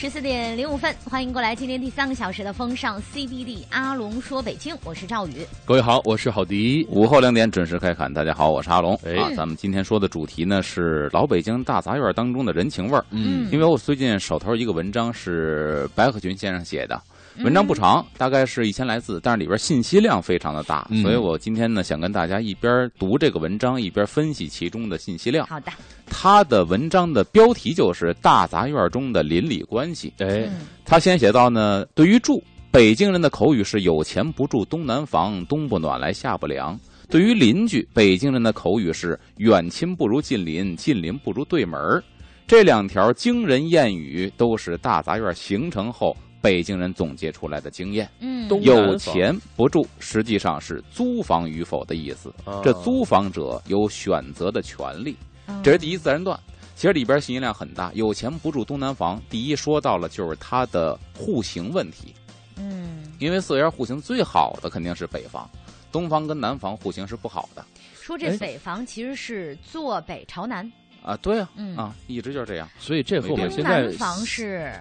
十四点零五分，欢迎过来，今天第三个小时的风尚 CBD，阿龙说北京，我是赵宇。各位好，我是郝迪。午后两点准时开侃，大家好，我是阿龙。哎啊，咱们今天说的主题呢是老北京大杂院当中的人情味儿。嗯因为我最近手头一个文章是白鹤群先生写的，文章不长，大概是一千来字，但是里边信息量非常的大，嗯所以我今天呢想跟大家一边读这个文章，一边分析其中的信息量。好的，他的文章的标题就是“大杂院中的邻里关系”。哎，嗯他先写到呢，对于住，北京人的口语是有钱不住东南房，冬不暖来夏不凉。对于邻居，北京人的口语是远亲不如近邻，近邻不如对门儿。这两条惊人谚语都是大杂院形成后北京人总结出来的经验。嗯，东有钱不住，实际上是租房与否的意思。啊这租房者有选择的权利。嗯这是第一自然段。其实里边信息量很大，有钱不住东南房。第一说到了就是它的户型问题，嗯，因为四合院户型最好的肯定是北房，东房跟南房户型是不好的说这哎北房其实是坐北朝南，啊。对啊，嗯啊，一直就是这样。所以这和我们现在南房是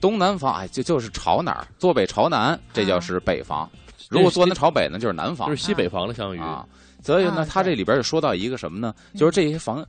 东南房哎，就就是朝哪儿，坐北朝南，这叫是北房。如果坐南朝北呢，就是南房就是西北房了，相当于啊。所以呢啊，它这里边就说到一个什么呢？嗯就是这些房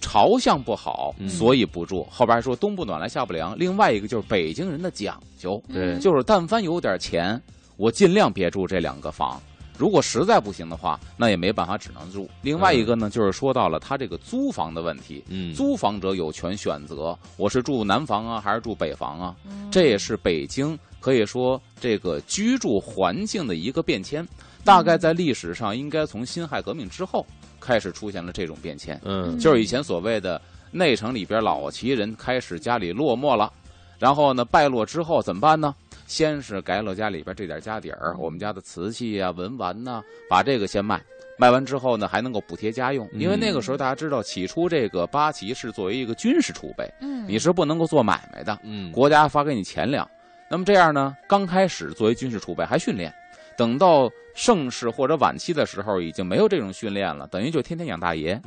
朝向不好，嗯所以不住。后边还说冬不暖来夏不凉。另外一个就是北京人的讲究，对嗯就是但凡有点钱，我尽量别住这两个房。如果实在不行的话，那也没办法，只能住。另外一个呢，就是说到了他这个租房的问题。嗯，租房者有权选择，我是住南房啊，还是住北房啊？嗯这也是北京可以说这个居住环境的一个变迁。大概在历史上，应该从辛亥革命之后开始出现了这种变迁。嗯就是以前所谓的内城里边老旗人开始家里落寞了，然后呢败落之后怎么办呢？先是改了家里边这点家底儿，我们家的瓷器啊、文玩呐、把这个先卖。卖完之后呢，还能够补贴家用，因为那个时候大家知道，起初这个八旗是作为一个军事储备，嗯，你是不能够做买卖的，嗯，国家发给你钱粮。那么这样呢，刚开始作为军事储备还训练，等到盛世或者晚期的时候，已经没有这种训练了，等于就天天养大爷。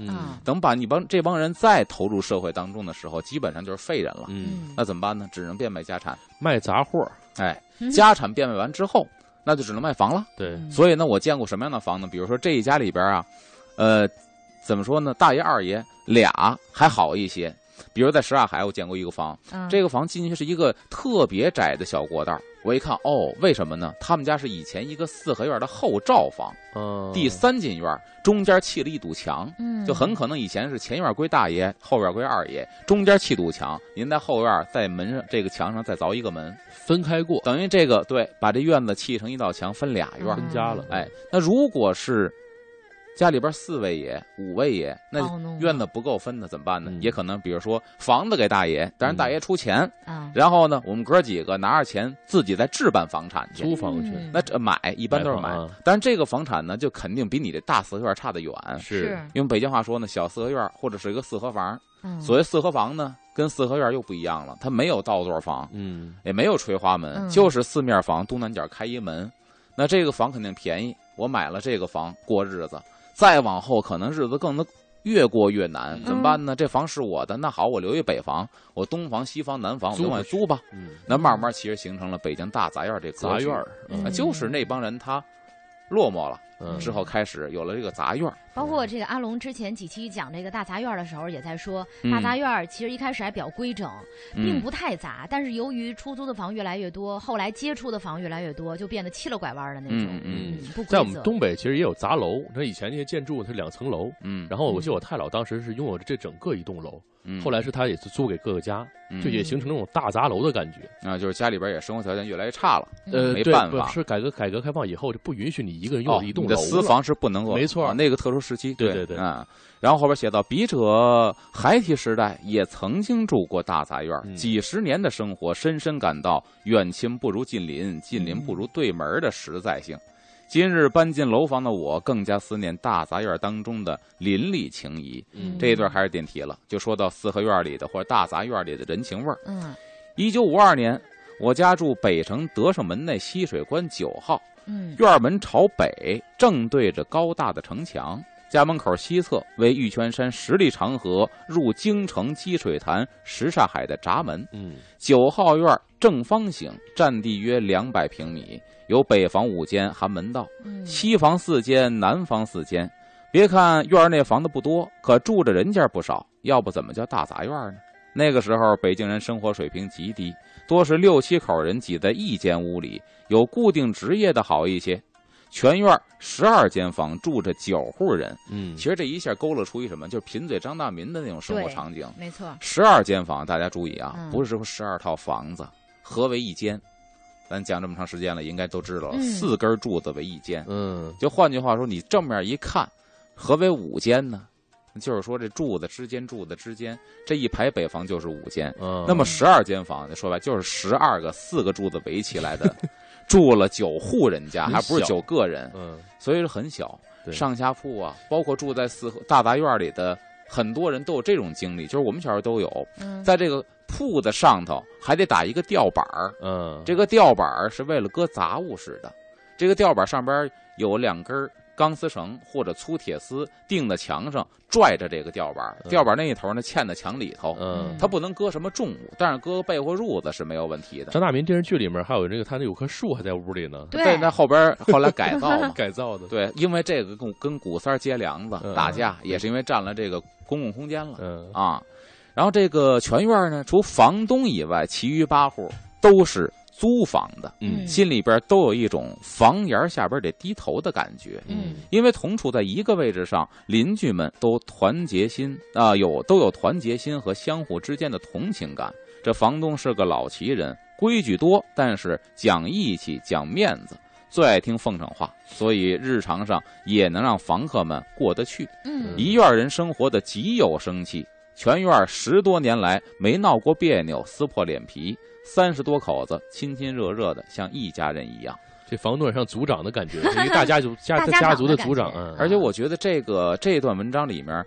等把你帮这帮人再投入社会当中的时候，基本上就是废人了。那怎么办呢？只能变卖家产。卖杂货，哎嗯，家产变卖完之后，那就只能卖房了。对，嗯所以呢，我见过什么样的房呢？比如说这一家里边啊，呃，怎么说呢？大爷二爷俩还好一些。比如在什刹海，我见过一个房，嗯这个房进去是一个特别窄的小过道。我一看，哦，为什么呢？他们家是以前一个四合院的后罩房，嗯，第三进院，中间砌了一堵墙，嗯就很可能以前是前院归大爷，后院归二爷，中间砌堵墙，您在后院在门上这个墙上再凿一个门，分开过，等于这个对，把这院子砌成一道墙，分俩院。分家了，哎，那如果是家里边四位爷、五位爷，那院子不够分的怎么办呢？嗯。也可能比如说房子给大爷，但是大爷出钱，啊，然后呢，我们哥几个拿着钱自己再置办房产去。租房去，嗯。那这买一般都是买。买啊，但是这个房产呢，就肯定比你这大四合院差得远。是，用北京话说呢，小四合院或者是一个四合房。嗯。所谓四合房呢，跟四合院又不一样了，它没有倒座房，嗯，也没有垂花门，嗯。就是四面房，东南角开一门。那这个房肯定便宜，我买了这个房过日子，再往后可能日子更能越过越难，嗯。怎么办呢？这房是我的，那好，我留一北房，我东房、西房、南房我就往外租吧。嗯，那慢慢其实形成了北京大杂院这格局。杂院，就是那帮人他落寞了嗯。之后开始有了这个杂院儿。包括这个阿龙之前几期讲这个大杂院的时候，也在说，嗯。大杂院其实一开始还比较规整，并嗯。不太杂，但是由于出租的房越来越多，后来接触的房越来越多，就变得七了拐弯的那种，嗯嗯。在我们东北其实也有杂楼，那以前那些建筑它是两层楼，嗯，然后我记得我太姥当时是拥有着这整个一栋楼，嗯后来是他也是租给各个家，嗯就也形成那种大杂楼的感觉。啊，就是家里边也生活条件越来越差了。嗯呃，没办法是改革改革开放以后就不允许你一个人拥哦，你的有一栋楼你的私房是不能够，没错啊那个特殊时期，对对对对嗯。然后后边写到，笔者孩提时代也曾经住过大杂院，嗯几十年的生活，深深感到远亲不如近邻，近邻嗯不如对门的实在性。今日搬进楼房的我，更加思念大杂院当中的邻里情谊。嗯这一段还是点题了，就说到四合院里的或者大杂院里的人情味儿。嗯一九五二年，我家住北城德胜门内西水关九号，嗯院门朝北，正对着高大的城墙。家门口西侧为玉泉山十里长河入京城积水潭什刹海的闸门。嗯，九号院正方形，占地约两百平米，有北房五间含门道，嗯西房四间，南房四间。别看院内房子不多，可住着人家不少，要不怎么叫大杂院呢？那个时候，北京人生活水平极低，多是六七口人挤在一间屋里，有固定职业的好一些。全院十二间房，住着九户人。嗯，其实这一下勾勒出一什么，就是贫嘴张大民的那种生活场景。没错，十二间房，大家注意啊，嗯不是说十二套房子，合为一间？咱讲这么长时间了，应该都知道了，嗯四根柱子为一间。嗯，就换句话说，你正面一看，何为五间呢？就是说这柱子之间，柱子之间这一排北房就是五间。嗯，那么十二间房，说白就是十二个四个柱子围起来的，住了九户人家，还不是九个人，嗯，所以说很小。对。上下铺啊，包括住在四合大杂院里的很多人都有这种经历，就是我们小时候都有，嗯，在这个铺子上头还得打一个吊板儿，嗯，这个吊板儿是为了搁杂物使的。这个吊板上边有两根钢丝绳或者粗铁丝钉在墙上，拽着这个吊板吊板那一头呢嵌在墙里头，嗯，它不能搁什么重物，但是搁个被或褥子是没有问题的。张大民电视剧里面还有这个，他那有棵树还在屋里呢，对在那后边后来改造嘛，改造的，对，因为这个跟跟古三儿接梁子嗯打架，也是因为占了这个公共空间了嗯，啊。然后这个全院呢，除房东以外，其余八户都是租房的，嗯心里边都有一种房檐下边得低头的感觉。嗯因为同处在一个位置上，邻居们都团结心啊、有都有团结心和相互之间的同情感。这房东是个老奇人，规矩多，但是讲义气、讲面子，最爱听奉承话，所以日常上也能让房客们过得去。嗯一院人生活的极有生气，全院十多年来没闹过别扭、撕破脸皮，三十多口子亲亲热热的，像一家人一样。这房东也像族长的感觉，是一个大家族家 大家族的的族长，而且我觉得这个这段文章里面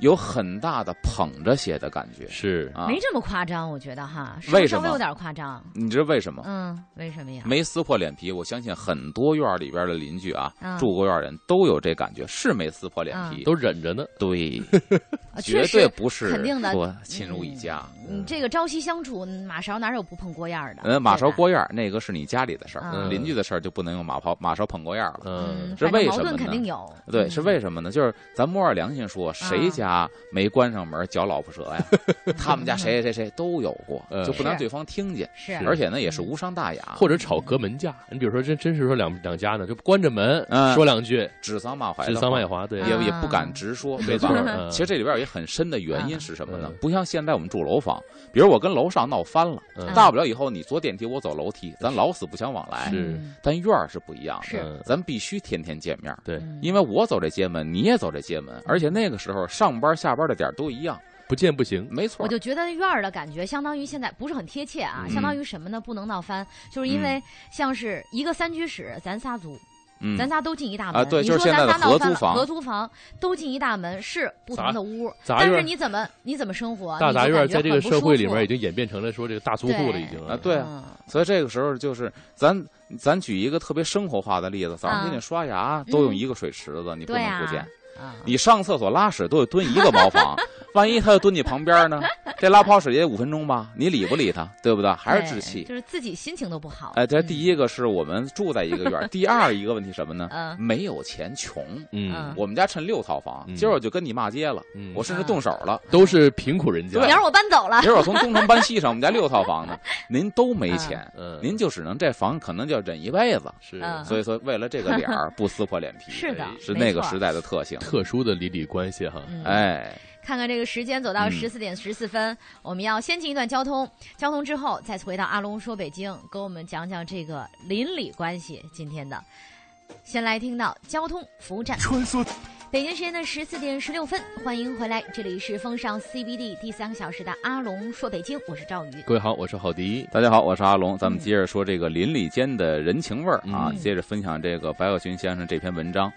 有很大的捧着写的感觉是啊。没这么夸张，我觉得哈，是为什么稍微有点夸张？你知道为什么？嗯，为什么呀？没撕破脸皮，我相信很多院儿里边的邻居啊，嗯住过院儿人都有这感觉，是没撕破脸皮，都忍着呢，对，啊绝，对不是肯定的说亲如一家。嗯，这个朝夕相处，马勺哪有不碰锅沿儿的？嗯，马勺锅沿儿那个是你家里的事儿，嗯邻居的事儿就不能用马刨马勺捧锅沿儿了。嗯，是为什么呢肯定有。对，嗯是为什么呢？就是咱摸着良心说，谁家没关上门嚼老婆舌呀？他们家谁谁谁都有过，就不能让对方听见。是，而且呢，也是无伤大雅，或者吵隔门架，你比如说真真是说两两家呢，就关着门嗯说两句，指桑骂槐指，桑骂槐，对，也也不啊敢直说，对错？，嗯其实这里边有一很深的原因是什么呢嗯？不像现在我们住楼房，比如我跟楼上闹翻了，嗯大不了以后你坐电梯，我走楼梯，咱老死不相往来。是嗯但院儿是不一样的，咱必须天天见面儿，对，嗯因为我走这街门，你也走这街门，而且那个时候上班下班的点儿都一样，不见不行，没错我。就觉得院儿的感觉相当于现在不是很贴切啊，嗯相当于什么呢？不能闹翻，就是因为像是一个三居室，咱仨租，嗯，咱仨都进一大门。啊对你说就是现在的咱仨闹翻了合租房合租房都进一大门是不同的屋，但是你怎么你怎么生活？大杂院在这个社会里面已经演变成了说这个大租户了，已经啊对啊嗯所以这个时候就是咱咱举一个特别生活化的例子，早上给你刷牙都用一个水池子，你不能不见。啊，你上厕所拉屎都得蹲一个茅房，万一他要蹲你旁边呢？这拉泡屎也得五分钟吧？你理不理他，对不对？还是置气。就是自己心情都不好。哎，这嗯第一个是我们住在一个院儿，第二一个问题什么呢？嗯没有钱，穷。嗯，我们家趁六套房，嗯今儿我就跟你骂街了，嗯我甚至动手了。都是贫苦人家，明儿我搬走了，今儿我从东城搬西城，我们家六套房呢，您都没钱，嗯，您就只能这房可能就要忍一辈子。是嗯所以说，为了这个脸儿 不撕破脸皮，是的哎是那个时代的特性。特殊的邻里关系哈，嗯。哎，看看这个时间，走到嗯。十四点十四分，我们要先进一段交通，交通之后再回到阿龙说北京，跟我们讲讲这个邻里关系。今天的，先来听到交通服务站。穿梭。北京时间的十四点十六分，欢迎回来，这里是风尚 CBD 第三个小时的阿龙说北京，我是赵宇。各位好，我是郝迪，大家好，我是阿龙，咱们接着说这个邻里间的人情味儿啊，嗯。接着分享这个白鹤群先生这篇文章。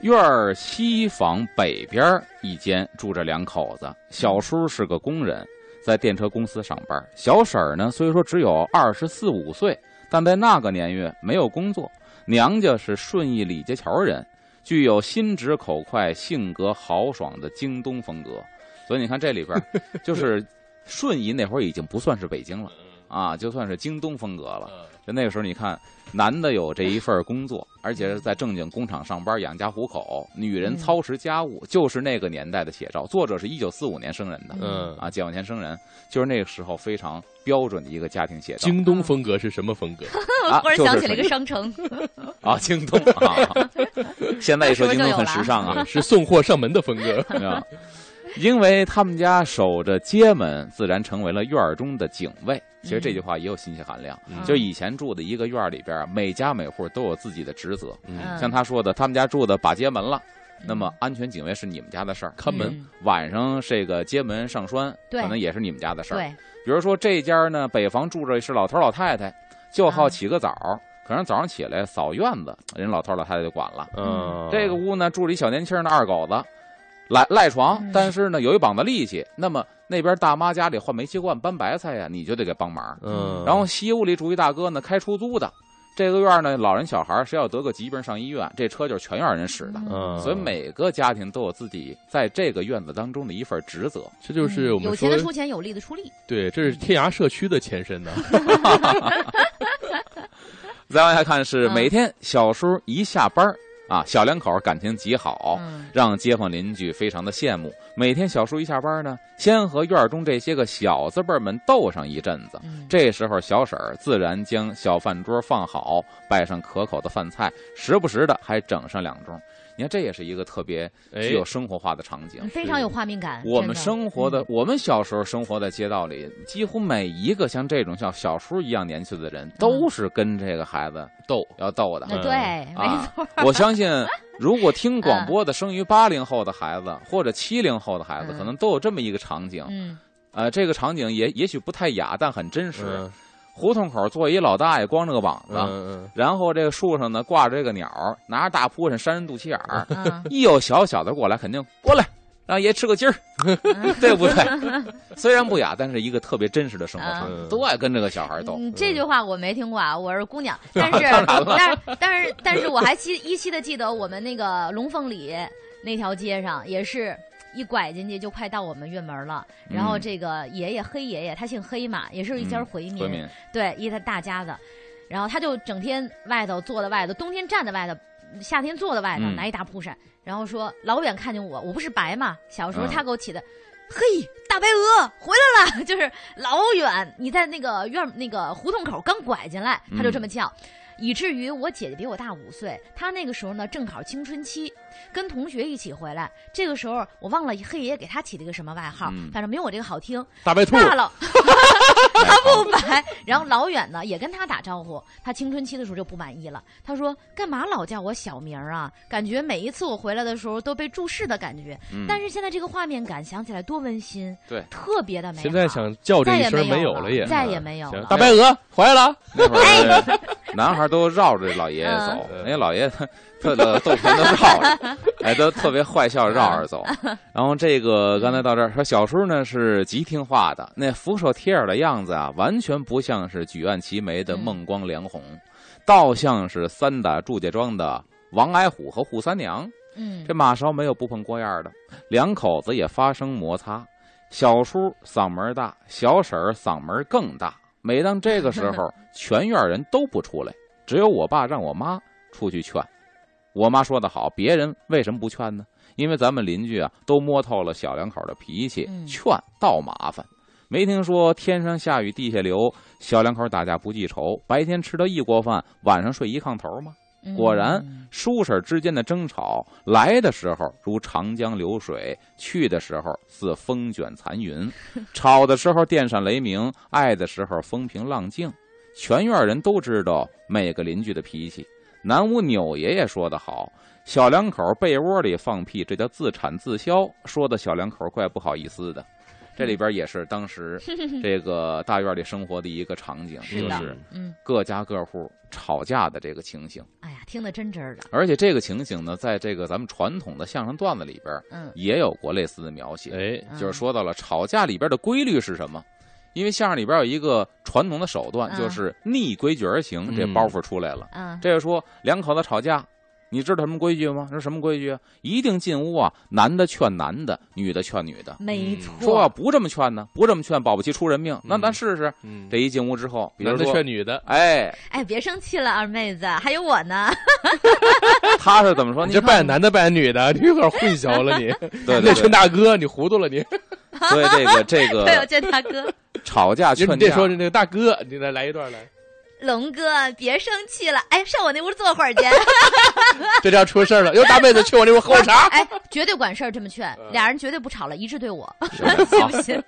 院儿西房北边一间住着两口子，小叔是个工人，在电车公司上班。小婶儿呢，虽说只有二十四五岁，但在那个年月没有工作。娘家是顺义李家桥人，具有心直口快、性格豪爽的京东风格。所以你看这里边，就是顺义那会儿已经不算是北京了啊，就算是京东风格了。就那个时候，你看男的有这一份工作，而且是在正经工厂上班养家糊口；女人嗯操持家务，就是那个年代的写照。作者是一九四五年生人的，嗯，啊，解放前生人，就是那个时候非常标准的一个家庭写照。京东风格是什么风格？啊 忽然想起了一个商城，啊，京东啊，现在一说京东很时尚啊，嗯是送货上门的风格。啊，因为他们家守着街门，自然成为了院儿中的警卫。其实这句话也有信息含量，嗯就以前住的一个院儿里边儿，每家每户都有自己的职责。像他说的，他们家住的把街门了，那么安全警卫是你们家的事儿。看门。嗯晚上这个街门上栓，可能也是你们家的事儿。对，比如说这家呢，北房住着是老头老太太，就好啊起个早，可能早上起来扫院子，人老头老太太就管了。嗯，这个屋呢住着一小年轻的二狗子，赖赖床嗯，但是呢有一膀子力气。那么那边大妈家里换煤气罐、搬白菜呀，你就得给帮忙。嗯，然后西屋里住一大哥呢，开出租的。这个院呢，老人小孩谁要得个疾病上医院，这车就是全院人使的。嗯，所以每个家庭都有自己在这个院子当中的一份职责。这就是我们有钱的出钱，有力的出力。对，这是天涯社区的前身呢。再往下看是嗯每天小叔一下班儿啊，小两口感情极好，嗯让街坊邻居非常的羡慕。每天小叔一下班呢，先和院中这些个小字辈们斗上一阵子。嗯这时候，小婶儿自然将小饭桌放好，摆上可口的饭菜，时不时的还整上两盅。你看，这也是一个特别哎具，有生活化的场景。非常有画面感。我们生活的嗯，我们小时候生活在街道里，几乎每一个像这种像小叔一样年纪的人，都是跟这个孩子逗，要斗的。呃对，没啊错，我相信，如果听广播的生于八零后的孩子或者七零后的孩子，嗯可能都有这么一个场景。嗯呃，这个场景也也许不太雅，但很真实。嗯胡同口坐一老大爷，光着个膀子，嗯然后这个树上呢挂着这个鸟，拿着大蒲扇扇人肚脐眼儿。嗯一有小小的过来，肯定过来让爷吃个鸡儿，嗯 对不对？虽然不雅，但是一个特别真实的生活场景，嗯都爱跟这个小孩斗。嗯，这句话我没听过啊，我是姑娘，但是但是但是但是我还记依稀的记得我们那个龙凤里那条街上也是。一拐进去就快到我们院门了，然后嗯。这个爷爷黑爷爷他姓黑嘛，也是一家嗯回民，回民，对，一他大家子，然后他就整天外头坐在外头，冬天站在外头，夏天坐在外头，嗯。拿一大蒲扇，然后说老远看见我，我不是白嘛，小时候嗯。他给我起的，嘿，大白鹅回来了，就是老远你在那个院那个胡同口刚拐进来，他就这么叫。以至于我姐姐比我大五岁，她那个时候呢正好青春期，跟同学一起回来。这个时候我忘了黑爷爷给他起了一个什么外号，嗯反正没有我这个好听。大白兔，大了，他不白。然后老远呢也跟他打招呼，他青春期的时候就不满意了。他说：“干嘛老叫我小名儿啊？感觉每一次我回来的时候都被注视的感觉。嗯但是现在这个画面感想起来多温馨，对特别的美好。现在想叫这再也一声没有了有了也，再也没有了大白鹅回来了，那会儿男孩都绕着老爷爷走，嗯人家老爷爷特特逗贫都绕着，哎，都特别坏笑绕着走。然后这个刚才到这儿说，小叔呢是极听话的，那俯首帖耳的样子啊，完全不像是举案齐眉的嗯孟光梁红，倒像是三打祝家庄的王矮虎和扈三娘。嗯这马勺没有不碰锅沿儿的，两口子也发生摩擦。小叔嗓门大，小婶儿嗓门更大。每当这个时候，全院人都不出来，只有我爸让我妈出去劝。我妈说得好，别人为什么不劝呢？因为咱们邻居啊都摸透了小两口的脾气，嗯劝倒麻烦。没听说天上下雨地下流，小两口打架不记仇，白天吃到一锅饭，晚上睡一炕头吗？嗯果然叔婶之间的争吵，来的时候如长江流水，去的时候似风卷残云。吵的时候电闪雷鸣，爱的时候风平浪静。全院人都知道每个邻居的脾气。南屋钮爷爷说得好：“小两口被窝里放屁，这叫自产自销。”说的小两口怪不好意思的。这里边也是当时 这个大院里生活的一个场景，就是嗯，各家各户吵架的这个情形。哎呀，听得真真儿的，而且这个情形呢，在这个咱们传统的相声段子里边嗯，也有过类似的描写，哎，就是说到了吵架里边的规律是什么。因为相声里边有一个传统的手段，嗯。就是逆规矩而行，这嗯包袱出来了。嗯，这就说两口子吵架，你知道什么规矩吗？是什么规矩啊？一定进屋啊，男的劝男的，女的劝女的。嗯没错。说要，不这么劝呢，不这么劝，保不齐出人命。那咱试试。嗯，这一进屋之后，比如男的，劝女的，哎，哎，别生气了，二妹子，还有我呢。他是怎么说？你你看这扮演男的扮演女的，你有点混淆了你。对对那劝，大哥，你糊涂了你。所以这个这对，我个见大哥，吵架你劝架，得说是那个大哥，你再来一段来。龙哥，别生气了。哎，上我那屋坐会儿去。这要出事儿了，又，大妹子去我那屋喝会茶。哎，绝对管事儿，这么劝，嗯俩人绝对不吵了，一致对我，是信好不信？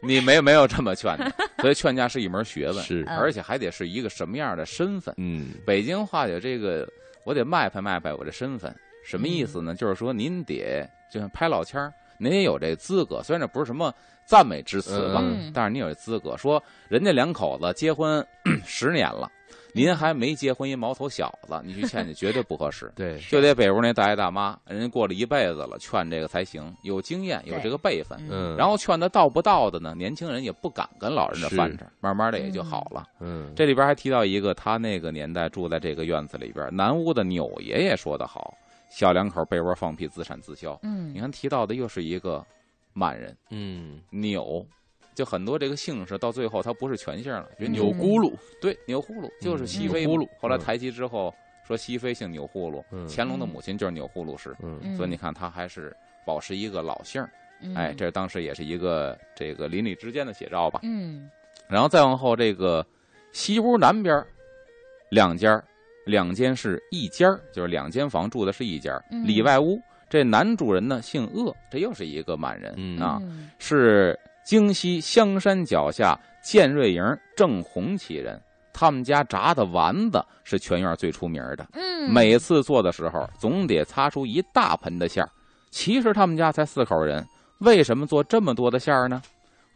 你没没有这么劝的，所以劝架是一门学问，是嗯而且还得是一个什么样的身份。嗯北京话有这个，我得卖拍卖拍我这身份，什么意思嗯呢？就是说您得就像拍老千儿，您也有这资格，虽然这不是什么赞美之词吧，嗯但是你有这资格。说人家两口子结婚 十年了，您还没结婚一毛头小子，你去劝去绝对不合适。对，就得北屋那大爷大妈，人家过了一辈子了，劝这个才行，有经验，有这个辈分。嗯，然后劝他到不到的呢，年轻人也不敢跟老人这翻扯，慢慢的也就好了。嗯，这里边还提到一个，他那个年代住在这个院子里边，南屋的钮爷爷说的好，小两口被窝放屁，自产自销。嗯你看提到的又是一个满人嗯，钮，就很多这个姓氏到最后它不是全姓了，比如钮钮咕噜，对钮祜禄就是熹妃嘛钮祜禄嗯后来抬旗之后说熹妃姓钮祜禄，嗯乾隆的母亲就是钮祜禄氏，所以你看他还是保持一个老姓哎，这当时也是一个这个邻里之间的写照吧。嗯。然后再往后，这个西屋南边儿两间，两间是一间儿，就是两间房住的是一间里外屋，这男主人呢姓鄂，这又是一个满人、嗯啊，嗯是京西香山脚下建瑞营正红旗人。他们家炸的丸子是全院最出名的，嗯，每次做的时候总得擦出一大盆的馅儿。其实他们家才四口人，为什么做这么多的馅儿呢？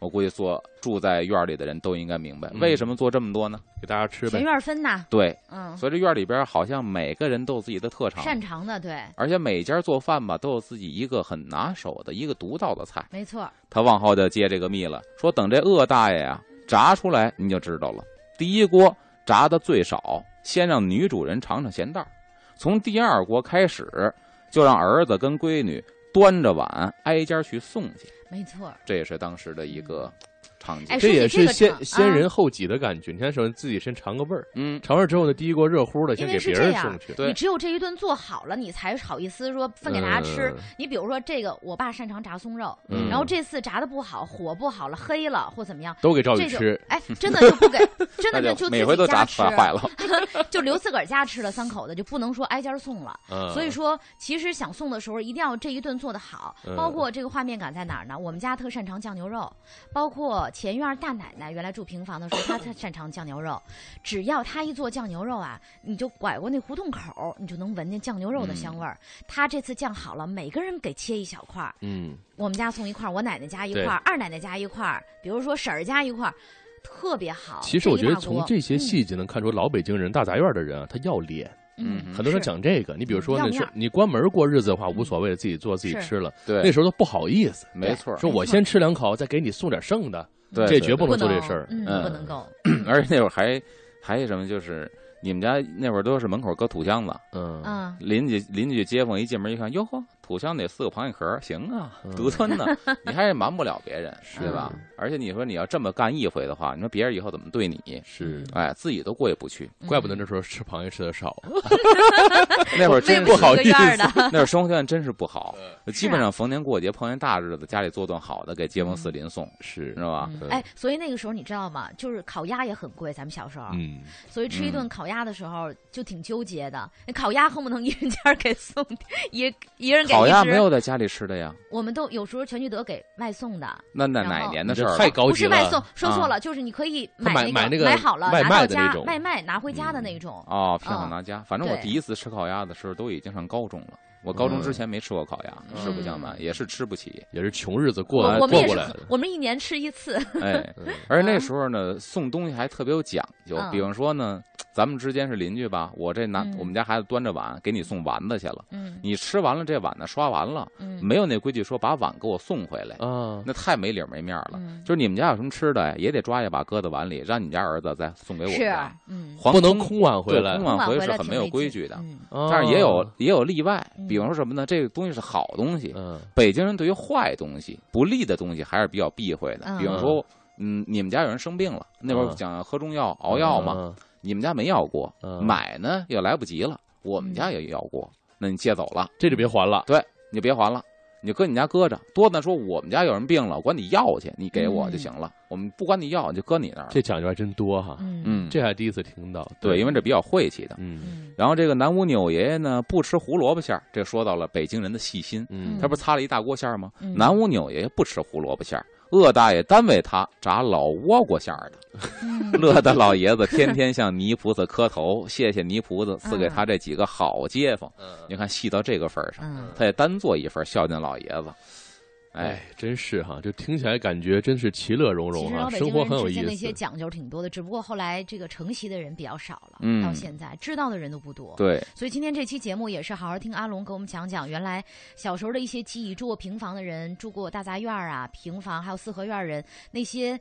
我估计做住在院里的人都应该明白，嗯为什么做这么多呢？给大家吃全呗。院分呐，对，嗯，所以这院里边好像每个人都有自己的特长，擅长的，对，而且每家做饭吧都有自己一个很拿手的一个独到的菜。没错，他往后就接这个密了，说等这鄂大爷啊、炸出来，你就知道了。第一锅炸的最少，先让女主人尝尝咸淡儿从第二锅开始，就让儿子跟闺女端着碗挨家去送去。没错。这也是当时的一个场景。哎这也是先先啊人后己的感觉。你看，首先自己先尝个味儿，嗯，尝味儿之后呢，第一锅热乎的先给别人送去。对你只有这一顿做好了，你才好意思说分给大家吃。嗯你比如说这个，我爸擅长炸松肉，嗯然后这次炸的不好，火不好了，黑了或怎么样，都给赵宇吃，哎，真的就不给，真的就就每回都炸坏，坏了。就留自个儿家吃了，三口子就不能说挨家送了。嗯所以说，其实想送的时候，一定要这一顿做的好，嗯包括这个画面感在哪儿呢？我们家特擅长酱牛肉，包括前院大奶奶原来住平房的时候，她她擅长酱牛肉。只要她一做酱牛肉啊，你就拐过那胡同口，你就能闻见酱牛肉的香味儿。她这次酱好了，每个人给切一小块儿，嗯，我们家送一块儿，我奶奶家一块儿，二奶奶家一块儿，比如说婶儿家一块儿，特别好。其实我觉得从这些细节能看出，老北京人、大杂院的人啊，他要脸。嗯，嗯很多人讲这个，你比如说，那是你关门过日子的话无所谓，自己做自己吃了，对，那时候都不好意思，没错儿。说我先吃两口，再给你送点剩的，对这绝不不能做这事儿。嗯，嗯不能够。而且那会儿还还有什么，就是你们家那会儿都是门口搁土箱子，嗯，嗯，邻居邻居街坊一进门一看，哟呵，土箱得四个螃蟹壳儿，行啊嗯，独吞呢，你还是瞒不了别人，是对吧？而且你说你要这么干一回的话，你说别人以后怎么对你？是，哎，自己都过意不去。嗯怪不得那时候吃螃蟹吃的少。那会儿真不好意院儿的，那会儿生活条件真是不好，基本上逢年过节碰见大日子，家里做顿好的给街坊四邻送，是知，道吧？哎，所以那个时候你知道吗？就是烤鸭也很贵，咱们小时候，嗯，所以吃一顿烤鸭的时候就挺纠结的。那烤鸭恨不能一人家给送，一一人给烤鸭没有在家里吃的呀，我们都有时候全聚德给外送的，那那哪年的事儿？太高级了。不是外送，说错啊了，就是你可以买那买那个买好了外拿到家卖的那种外卖拿回家的那种。哦，偏好嗯拿家。反正我第一次吃烤鸭的时候都已经上高中了，我高中嗯之前没吃过烤鸭，嗯实不相瞒，也是吃不起。也是穷日子过过过来的，。我们一年吃一次。哎，而且那时候呢，送东西还特别有讲究嗯。比方说呢，咱们之间是邻居吧，我这拿嗯我们家孩子端着碗给你送丸子去了，嗯你吃完了这碗呢，刷完了，嗯，没有那规矩说把碗给我送回来，啊，那太没理儿没面儿了。嗯就是你们家有什么吃的呀，也得抓一把搁在碗里，让你家儿子再送给我们是家。嗯，不能空空碗回来空，碗回来是很没有规矩的。但是也有也有例外嗯，比方说什么呢？这个东西是好东西，嗯北京人对于坏东西、不利的东西还是比较避讳的。嗯比方说，嗯，你们家有人生病了，那会儿嗯讲喝中药、熬药嘛，嘛，你们家没药过，嗯买呢也来不及了，我们家也要过，那你借走了，这就别还了。对你就别还了。你就搁你家搁着，多的说我们家有人病了，管你要去，你给我就行了。我们不管你要，就搁你那儿。这讲究还真多哈，嗯嗯，这还第一次听到。对，因为这比较晦气的。嗯嗯然后这个南屋扭爷爷呢，不吃胡萝卜馅儿，这说到了北京人的细心。嗯他不是擦了一大锅馅儿吗？嗯南屋扭爷爷不吃胡萝卜馅儿，鄂大爷单为他炸老倭瓜馅儿的。嗯 乐得老爷子天天向泥菩萨磕头，谢谢泥菩萨赐给他这几个好街坊。你看细到这个份儿上，嗯他也单做一份孝敬老爷子。哎，哎，真是哈，就听起来感觉真是其乐融融啊，生活很有意思那些。讲究挺多的，只不过后来这个承袭的人比较少了，嗯到现在知道的人都不多。对，所以今天这期节目也是好好听阿龙给我们讲讲原来小时候的一些记忆，住过平房的人，住过大杂院啊、平房，还有四合院人那些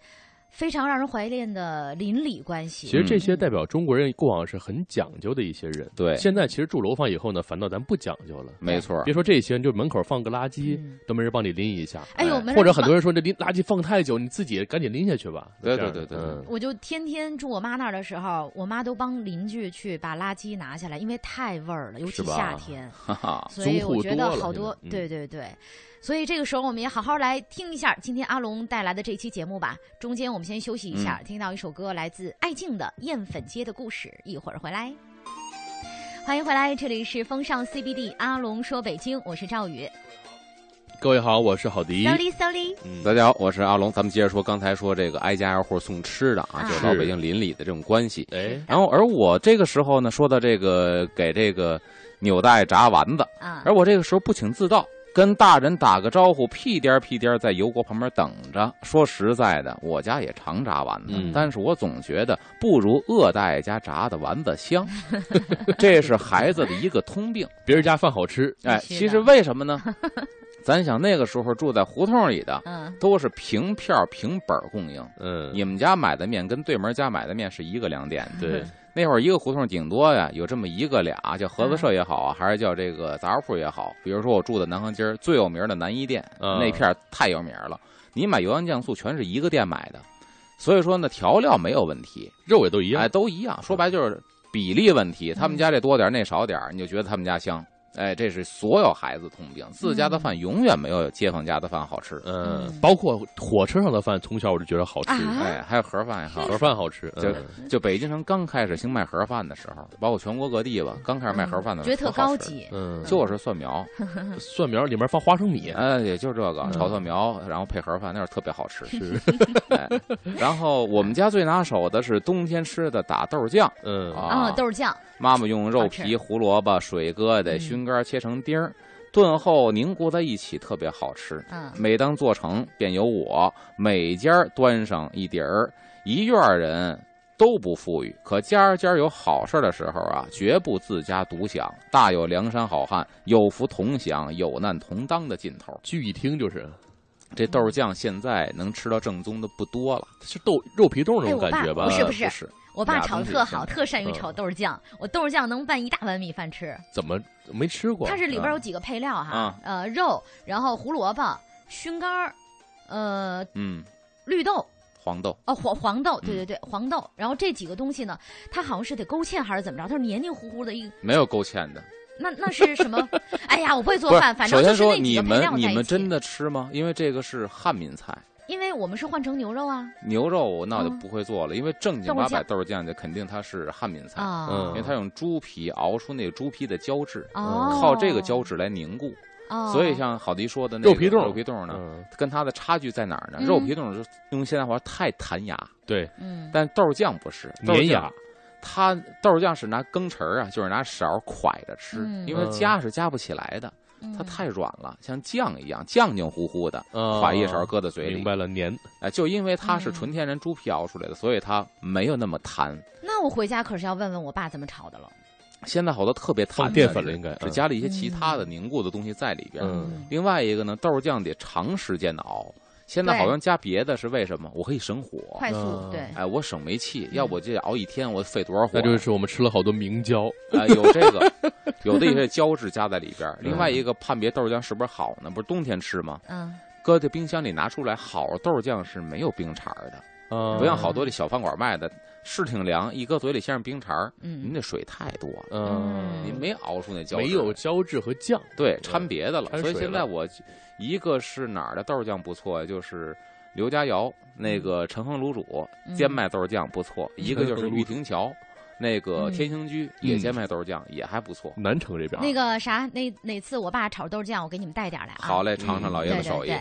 非常让人怀念的邻里关系。其实这些代表中国人过往是很讲究的一些人。对现在其实住楼房以后呢，反倒咱不讲究了。没错。别说这些，就门口放个垃圾嗯都没人帮你拎一下，哎呦，哎或者很多人说这拎垃圾放太久，你自己赶紧拎下去吧。对对对对嗯我就天天住我妈那儿的时候，我妈都帮邻居去把垃圾拿下来，因为太味儿了，尤其夏天。哈哈，所以我觉得好多，对对对。所以这个时候，我们也好好来听一下今天阿龙带来的这期节目吧。中间我们先休息一下，嗯听到一首歌，来自艾静的《艳粉街的故事》。一会儿回来，欢迎回来，这里是风尚 CBD，阿龙说北京，我是赵宇。各位好，我是郝迪。Sorry Sorry，嗯大家好，我是阿龙。咱们接着说刚才说这个挨家挨户送吃的啊，啊就是老北京邻里的这种关系。哎，然后，而我这个时候呢，说到这个给这个纽带炸丸子，啊而我这个时候不请自到，跟大人打个招呼，屁颠儿屁颠儿在油锅旁边等着。说实在的，我家也常炸丸子，嗯但是我总觉得不如鄂大爷家炸的丸子香，这是孩子的一个通病。别人家饭好吃，哎，其实为什么呢？咱想那个时候住在胡同里的，嗯都是凭票凭本供应。嗯，你们家买的面跟对门家买的面是一个粮店的。对，那会儿一个胡同顶多呀有这么一个俩，叫合作社也好啊，还是叫这个杂货铺也好。比如说我住的南航街儿最有名的南一店，啊那片儿太有名了。你买油盐酱醋全是一个店买的，所以说呢调料没有问题，肉也都一样哎，。都一样。说白就是比例问题，他们家这多点儿那少点儿，你就觉得他们家香。哎，这是所有孩子通病，自家的饭永远没有街坊家的饭好吃。嗯嗯，包括火车上的饭，从小我就觉得好吃，啊哎，还有盒饭也好盒饭好吃。就嗯就北京城刚开始兴卖盒饭的时候，包括全国各地吧，刚开始卖盒饭的时候，觉得特高，级。嗯，就是蒜苗，蒜苗里面放花生米，哎，也就这个嗯炒蒜苗，然后配盒饭，那是特别好吃。是，哎，然后我们家最拿手的是冬天吃的打豆酱嗯啊，啊，豆酱，妈妈用肉皮、胡萝卜、水疙瘩、嗯。熏干切成丁儿，炖后凝固在一起，特别好吃。嗯。每当做成，便由我每家端上一碟儿，一院儿人都不富裕，可家家有好事儿的时候啊，绝不自家独享，大有梁山好汉有福同享、有难同当的劲头。据一听就是。这豆酱现在能吃到正宗的不多了，是豆肉皮冻那种感觉吧？呃不是不是。不是，我爸炒的特好，特善于嗯炒豆酱。我豆酱能拌一大碗米饭吃。怎么没吃过？它是里边有几个配料哈啊，呃，肉，然后胡萝卜、熏干儿，呃，嗯，绿豆。黄豆。哦，黄黄豆，对嗯对对，黄豆。然后这几个东西呢，它好像是得勾芡还是怎么着？它是黏黏糊糊的一个，没有勾芡的，那那是什么？哎呀，我不会做饭，反正首先说就是那几个配你们你料在一起。们真的吃吗？因为这个是汉民菜，因为我们是换成牛肉啊。牛肉那我就嗯。不会做了，因为正经八百豆酱就肯定它是汉民菜，啊，嗯。因为它用猪皮熬出那个猪皮的胶质，哦，靠这个胶质来凝固。哦，所以像郝迪说的那个肉皮冻肉皮冻呢，嗯，跟它的差距在哪儿呢？嗯。肉皮冻就用现代话太弹牙，对，嗯，但豆酱不是粘牙，它豆酱是拿羹匙儿啊，就是拿勺儿蒯着吃，嗯。因为夹是夹不起来的，它嗯太软了，像酱一样，酱酱乎乎的，啊蒯一勺搁在嘴里明。白了，黏。哎，就因为它是嗯纯天然猪皮熬出来的，所以它没有那么弹。那我回家可是要问问我爸怎么炒的了。现在好多特别弹放的淀粉了应该是加了一些其他的凝固的东西在里边。嗯另外一个呢，豆酱得长时间的熬。现在好像加别的是为什么？我可以省火，快速嗯对，哎，我省煤气。要不我就熬一天，我费多少火？那就是我们吃了好多明胶，啊，有这个，有的一些胶质加在里边。另外一个判别豆浆是不是好呢？不是冬天吃吗？嗯搁在冰箱里拿出来，好豆酱是没有冰碴儿的，啊不像好多的小饭馆卖的，是挺凉，一搁嘴里先是冰碴儿，您嗯这水太多了，嗯，您没熬出那胶质。没有胶质和酱，对掺别的了，所以现在我一个是哪儿的豆酱不错，就是刘家窑那个陈亨卤煮嗯煎麦豆酱不错，一个就是玉亭桥那个嗯。天兴居也煎麦豆酱也还不错。南城这边那个啥，那哪次我爸炒豆酱，我给你们带点儿来啊。好嘞，尝尝老爷子手艺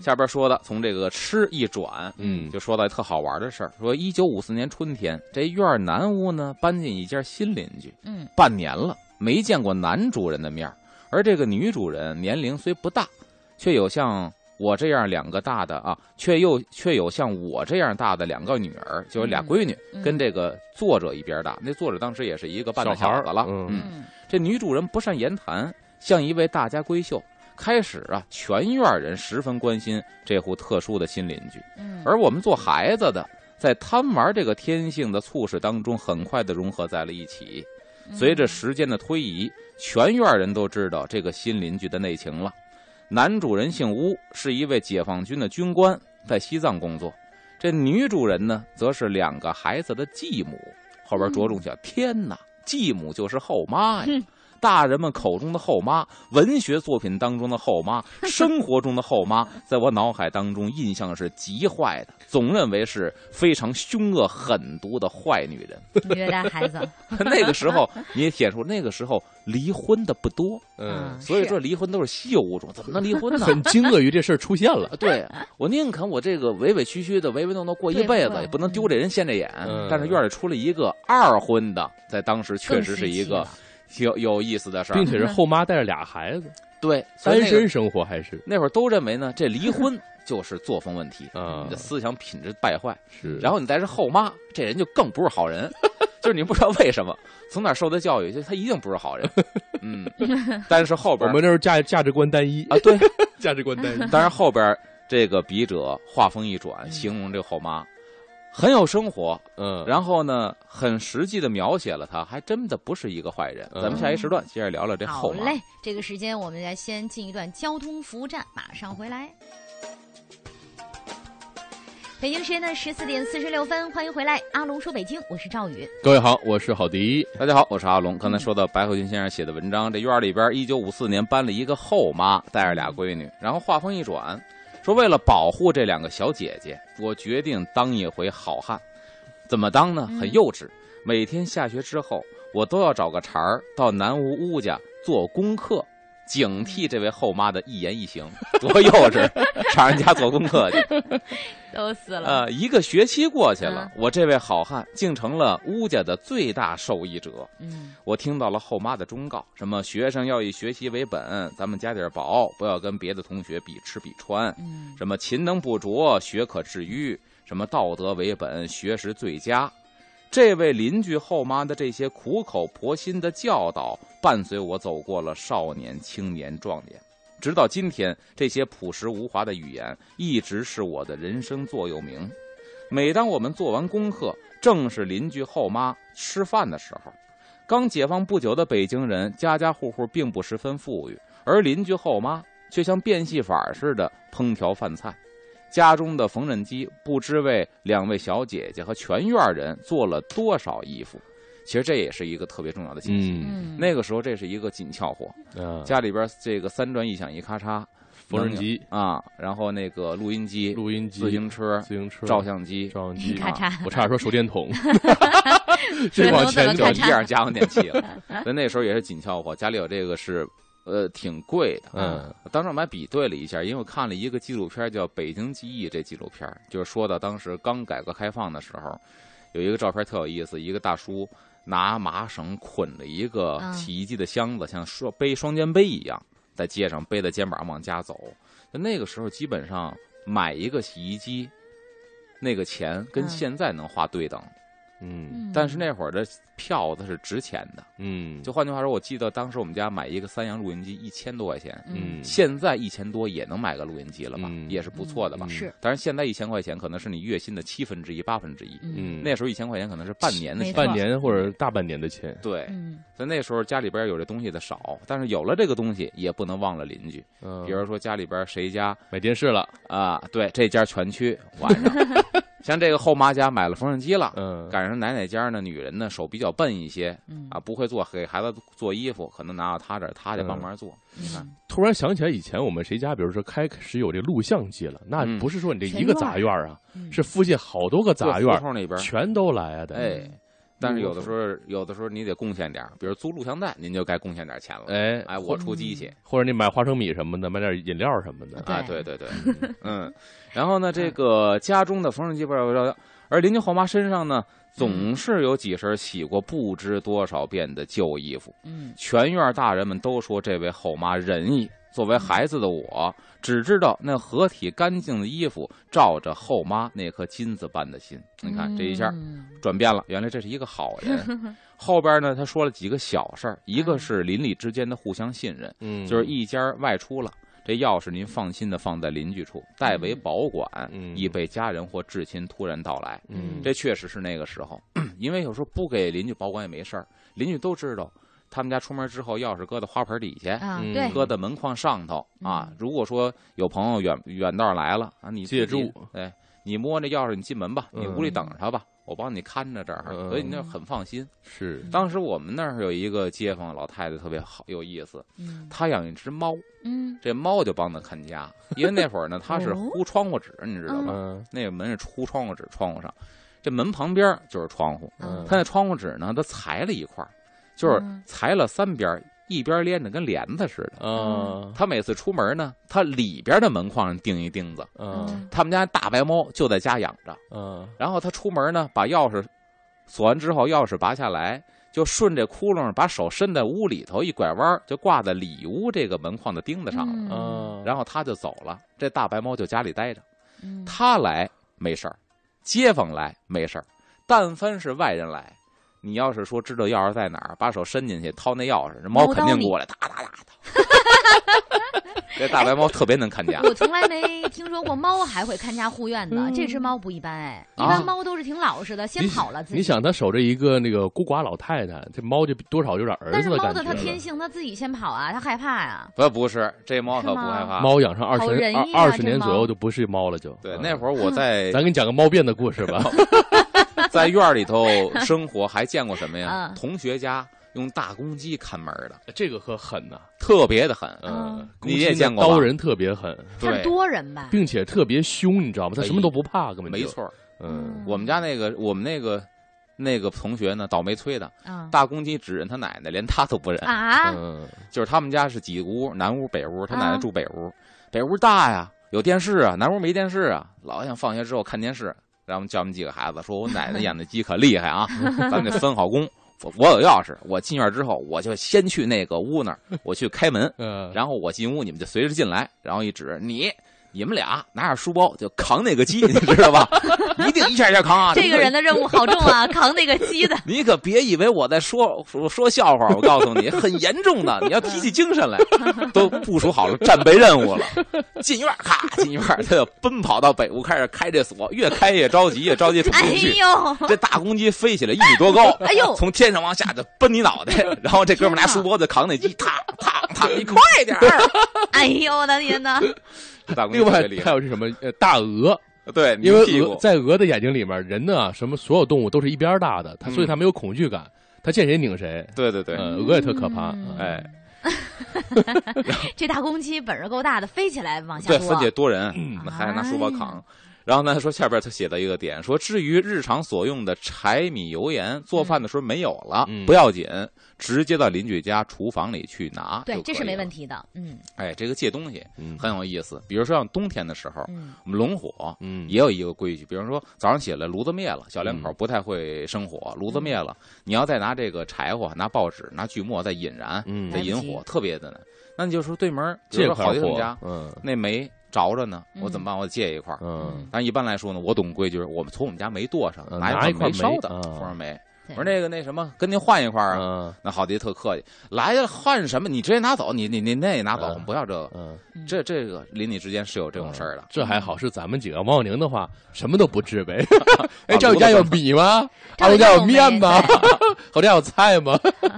下边说的从这个吃一转，嗯。就说到特好玩的事儿，说一九五四年春天，这院儿南屋呢搬进一家新邻居，嗯。半年了没见过男主人的面儿，而这个女主人年龄虽不大，却有像我这样两个大的啊，却又却有像我这样大的两个女儿，就有俩嗯闺女，嗯跟这个作者一边大。那作者当时也是一个半大小孩儿小子了，嗯。嗯。这女主人不善言谈，像一位大家闺秀。开始啊，全院人十分关心这户特殊的新邻居，嗯，而我们做孩子的，在贪玩这个天性的促使当中，很快的融合在了一起。嗯随着时间的推移，全院人都知道这个新邻居的内情了。男主人姓乌，是一位解放军的军官，在西藏工作。这女主人呢，则是两个孩子的继母。后边着重讲，天哪，继母就是后妈呀！嗯大人们口中的后妈，文学作品当中的后妈，生活中的后妈，在我脑海当中印象是极坏的，总认为是非常凶恶狠毒的坏女人。虐待孩子，那个时候你也写出，那个时候离婚的不多，嗯，所以说离婚都是稀有物种，怎么能离婚呢？很惊愕于这事儿出现了，对我宁肯我这个委委屈屈的、唯唯诺诺过一辈子，也不能丢这人现这眼。嗯但是院里出了一个二婚的，在当时确实是一个稀奇了有有意思的事儿并。且是后妈带着俩孩子，对，单身生活还是那会儿都认为呢，这离婚就是作风问题，啊你的思想品质败坏。是，然后你再是后妈，这人就更不是好人，就是你不知道为什么从哪受的教育，就他一定不是好人。嗯，但是后边我们那时候价价值观单一啊，对，价值观单一，但是后边这个笔者话锋一转，形容这个后妈很有生活，嗯，然后呢，很实际的描写了他，还真的不是一个坏人。嗯咱们下一时段接着聊聊这后妈。嘞，这个时间我们来先进一段交通服务站，马上回来。北京时间的十四点四十六分，欢迎回来。阿龙说北京，我是赵宇。各位好，我是郝迪，大家好，我是阿龙。刚才说到白鹤军先生写的文章，这院里边一九五四年搬了一个后妈，带着俩闺女，然后话锋一转，说为了保护这两个小姐姐，我决定当一回好汉。怎么当呢？嗯很幼稚。每天下学之后，我都要找个茬儿到南屋屋家做功课，警惕这位后妈的一言一行。多幼稚，上人家做功课去。都死了。呃，一个学期过去了嗯，我这位好汉竟成了乌家的最大受益者。嗯我听到了后妈的忠告，什么学生要以学习为本，咱们加点薄，不要跟别的同学比吃比穿。嗯什么勤能补拙，学可致愚；什么道德为本，学识最佳。这位邻居后妈的这些苦口婆心的教导，伴随我走过了少年、青年、壮年，直到今天，这些朴实无华的语言一直是我的人生座右铭。每当我们做完功课，正是邻居后妈吃饭的时候。刚解放不久的北京人，家家户户并不十分富裕，而邻居后妈却像变戏法似的烹调饭菜。家中的缝纫机不知为两位小姐姐和全院人做了多少衣服。其实这也是一个特别重要的信息。那个时候这是一个紧俏货，啊，家里边这个三转一响一咔嚓缝纫机、啊，然后那个录音机、录音机、自行车、自行车、照相机，照相机，咔嚓，我差点说手电筒，手 这往前转。就一样家用电器了。所以那时候也是紧俏货，家里有这个是。呃，挺贵的。嗯，当时我们还比对了一下，因为我看了一个纪录片叫《北京记忆》，这纪录片就是说到当时刚改革开放的时候，有一个照片特有意思，一个大叔拿麻绳捆着一个嗯洗衣机的箱子，像双背双肩背一样，在街上背着肩膀往家走。那那个时候基本上买一个洗衣机，那个钱跟嗯现在能花对等，嗯嗯。但是那会儿的票子是值钱的。嗯，就换句话说，我记得当时我们家买一个三洋录音机一千多块钱，嗯。现在一千多也能买个录音机了吧，嗯。也是不错的吧。嗯。是。但是现在一千块钱可能是你月薪的七分之一、八分之一，嗯，那时候一千块钱可能是半年的钱。半年或者大半年的钱，对，嗯。所以那时候家里边有这东西的少，但是有了这个东西也不能忘了邻居。嗯，比如说家里边谁家买电视了，啊，对，这家全区晚上。像这个后妈家买了缝纫机了，嗯，赶上奶奶家呢，女人呢手比较笨一些嗯。啊，不会做，给孩子做衣服，可能拿到她这儿，她得帮忙做。你看，嗯突然想起来以前我们谁家，比如说开始有这录像机了，那嗯。不是说你这一个杂院啊，嗯。是附近好多个杂院胡同里边，全都来啊得，哎，但是有的时候，有的时候你得贡献点比如租录像带，您就该贡献点钱了。哎，哎，我出机器或者你买花生米什么的，买点饮料什么的，对啊，对对对，嗯，然后呢，这个家中的缝纫机不要，而邻居后妈身上呢，总是有几身洗过不知多少遍的旧衣服。嗯全院大人们都说这位后妈仁义。作为孩子的我，只知道那合体干净的衣服照着后妈那颗金子般的心。你看这一下嗯转变了，原来这是一个好人。后边呢，他说了几个小事儿，一个是邻里之间的互相信任，嗯，就是一家外出了，这钥匙您放心的放在邻居处，代为保管，嗯以备家人或至亲突然到来。嗯，这确实是那个时候，因为有时候不给邻居保管也没事儿，邻居都知道。他们家出门之后，钥匙搁在花盆底下，嗯啊对。搁在门框上头啊嗯。如果说有朋友远远道来了啊，你借自己住，哎，你摸着钥匙，你进门吧，你嗯屋里等着他吧，我帮你看着这儿，嗯。所以你那很放心。是，当时我们那儿有一个街坊老太太特别好有意思，嗯。她养一只猫，嗯。这猫就帮她看家，因为那会儿呢，她是哦。糊窗户纸，你知道吗？嗯。那个门是糊窗户纸，窗户上，这门旁边就是窗户，嗯。她那窗户纸呢，它裁了一块儿，就是嗯裁了三边，一边连着跟帘子似的。嗯，他每次出门呢，他里边的门框上钉一钉子。嗯他们家大白猫就在家养着，嗯然后他出门呢，把钥匙锁完之后，钥匙拔下来，就顺着窟窿把手伸在屋里头，一拐弯就挂在里屋这个门框的钉子上了。嗯啊，然后他就走了，这大白猫就家里待着。嗯他来没事儿，街坊来没事儿，但凡是外人来，你要是说知道钥匙在哪儿，把手伸进去掏那钥匙，这猫肯定过来，哒哒哒哒。这大白猫特别能看家，我从来没听说过猫还会看家护院的，嗯这只猫不一般哎，一啊般猫都是挺老实的，先跑了自己。你想，它守着一个那个孤寡老太太，这猫就多少有点儿子的感觉了。猫的它天性，它自己先跑啊，它害怕呀。不不是这猫可不害怕。猫养上二十二十年左右就不是猫了，就对，嗯那会儿我在咱给你讲个猫变的故事吧。在院儿里头生活，还见过什么呀？嗯。同学家用大公鸡看门的，这个可狠呐，特别的狠。嗯。嗯，你也见过吧？刀人特别狠，对，看多人吧，并且特别凶，你知道吗？他什么都不怕，根本就。没。错。嗯。我们家那个，我们那个那个同学呢，倒霉催的，啊大公鸡只认他奶奶，连他都不认。啊，嗯。就是他们家是几屋，南屋、北屋，他奶奶啊。住北屋，北屋大呀，有电视啊，南屋没电视啊，老想放学之后看电视。然后我们叫我们几个孩子说：“我奶奶养的鸡可厉害啊，咱们得分好工。我我有钥匙，我进院之后，我就先去那个屋那儿，我去开门，嗯，然后我进屋，你们就随着进来，然后一指你。”你们俩拿着书包就扛那个鸡，你知道吧？一定一下一下扛啊！这个人的任务好重啊，扛那个鸡的。你可别以为我在说说说笑话，我告诉你，很严重的，你要提起精神来。都部署好了战备任务了，进院儿咔进院儿，他就奔跑到北屋开始开这锁，越开越着急，越着急捅不哎进去。呦，这大公鸡飞起来一米多高，哎呦从天上往下就奔你脑袋，然后这哥们拿书包就扛那鸡，踏踏踏，你快点儿！哎呦我的天哪！大公鸡另外还有是什么？呃，大鹅，对，因为鹅在鹅的眼睛里面，人呢，什么所有动物都是一边大的，它所以嗯它没有恐惧感，它见谁拧谁。对对对，呃，鹅也特可怕。嗯哎，这大公鸡本事够大的，飞起来往下对，多。分解多人，嗯还拿书包扛。然后呢，说下边他写到一个点，说至于日常所用的柴米油盐，做饭的时候没有了，嗯。不要紧，直接到邻居家厨房里去拿，对，这是没问题。的。嗯。哎，这个借东西嗯。很有意思，比如说像冬天的时候，嗯。我们龙火嗯。也有一个规矩，比如说早上起来炉子灭了，小两口嗯。不太会生火，炉子灭了，你要再拿这个柴火、拿报纸、拿锯末再引燃，嗯。再引火，特别的难。那你就说对门儿，比如说这块火好弟他们家，嗯。那煤着着呢，我嗯怎么办？我借一块儿。嗯但一般来说呢，我懂规矩，我们从我们家没剁上嗯拿拿一块煤煤烧的啊封上煤。对我说那个那什么，跟您换一块儿啊。嗯那好迪特客气，来呀，换什么？你直接拿走，你你你那也拿走，嗯不要这个。这这个邻里之间是有这种事儿的。这还好，是咱们几个。王永宁的话，什么都不置呗。啊哎，赵家有米吗？赵我家有有面吗对？我家有菜吗？这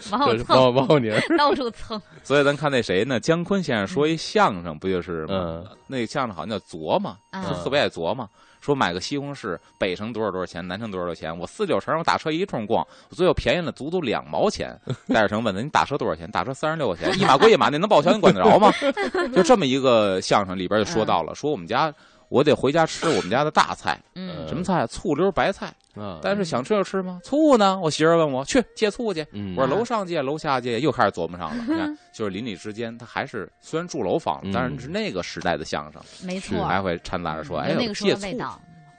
是往后蹭，王王小宁。到处蹭。所以咱看那谁呢？姜昆先生说一相声，不就是吗？嗯那个相声好像叫琢磨，他特别爱琢磨。说买个西红柿，北城多少多少钱，南城多少多少钱？我四九城我打车一通逛，我最后便宜了足足两毛钱。戴尔成问他：“你打车多少钱？打车三十六块钱，一码归一码，那能报销？你管得着吗？” 就这么一个相声里边就说到了，说我们家我得回家吃我们家的大菜，嗯什么菜？醋溜白菜。嗯，但是想吃就吃吗？醋呢？我媳妇儿问我去借醋去。嗯我说楼上借，楼下借，又开始琢磨上了。你看，就是邻里之间，他还是虽然住楼房，嗯但是是那个时代的相声，没错，还会掺杂着说，哎呦，有那个借醋，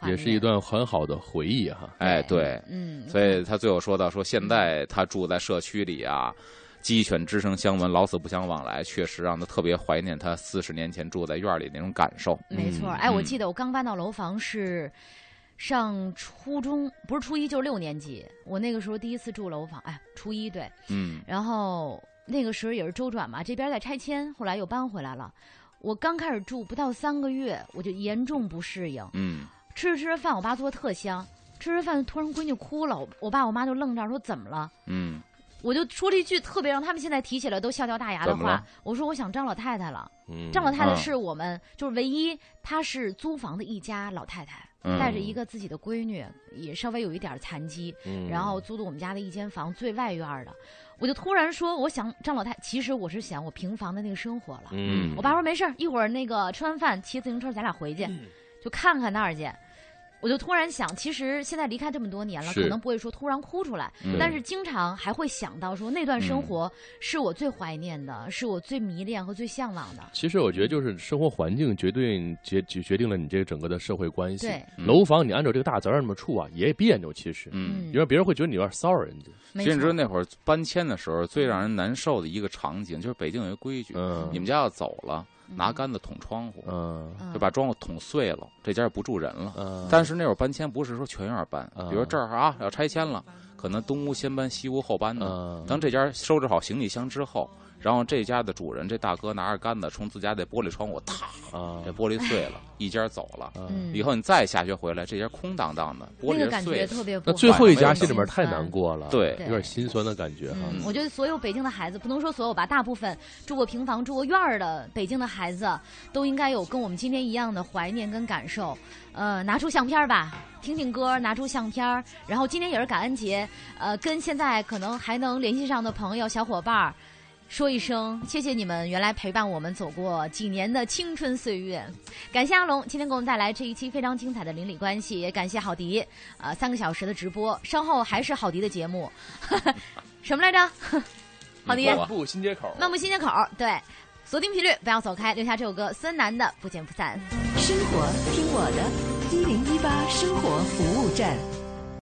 也是一。段很好的回忆哈。哎，对。嗯，所以他最后说到说，现在他住在社区里啊，鸡犬之声相闻，老死不相往来，确实让他特别怀念他四十年前住在院里那种感受。没错。嗯哎，我嗯记得我刚搬到楼房是上初中，不是初一就是六年级。我那个时候第一次住楼房，哎，初一对。嗯然后那个时候也是周转嘛，这边在拆迁，后来又搬回来了。我刚开始住不到三个月，我就严重不适应。嗯吃着吃着饭，我爸做的特香，吃着饭突然闺女哭了，我我爸我妈就愣这儿说怎么了？嗯我就说了一句特别让他们现在提起来都笑掉大牙的话我说我想张老太太了。嗯，张老太太嗯是我们就是唯一，她是租房的一家老太太，嗯带着一个自己的闺女，也稍微有一点残疾，嗯然后租的我们家的一间房，最外院儿的。我就突然说，我想张老太，其实我是想我平房的那个生活了。嗯，我爸说没事儿，一会儿那个吃完饭骑自行车咱俩回去，就看看那儿去。我就突然想，其实现在离开这么多年了，可能不会说突然哭出来，嗯但是经常还会想到说那段生活是我最怀念的，是我最迷恋和最向往的。其实我觉得就是生活环境决定决决决定了你这个整个的社会关系。对，嗯楼房你按照这个大责任这么处啊，也别扭。其实，嗯。嗯因为别人会觉得你有点骚扰人家。没其实你知道，那会儿搬迁的时候，最让人难受的一个场景，就是北京有一个规矩，嗯，你们家要走了，拿嗯杆子捅窗户，嗯嗯就把窗户捅碎了，这家也不住人了。嗯，但是那会儿搬迁不是说全院搬，嗯比如这儿啊要拆迁了，可能东屋先搬，西屋后搬的。嗯，等这家收拾好行李箱之后，然后这家的主人这大哥拿着杆子冲自家的玻璃窗户，啪，啊这玻璃碎了，一家走了。嗯，以后你再下学回来，这家空荡荡的，玻璃那个感。觉特别不好。那最后一家心心里面太难过了，对对有点心酸的感觉哈。嗯，我觉得所有北京的孩子，不能说所有吧，大部分住过平房、住过院儿的北京的孩子，都应该有跟我们今天一样的怀念跟感受。呃，拿出相片吧，听听歌，拿出相片。然后今天也是感恩节，呃，跟现在可能还能联系上的朋友、小伙伴儿。说一声谢谢你们，原来陪伴我们走过几年的青春岁月，感谢阿龙今天给我们带来这一期非常精彩的邻里关系，也感谢郝迪，呃，三个小时的直播，稍后还是郝迪的节目，什么来着？郝迪，漫步新街口漫步新街口，对，锁定频率，不要走开，留下这首歌孙楠的《不见不散》。生活听我的，一零一八生活服务站。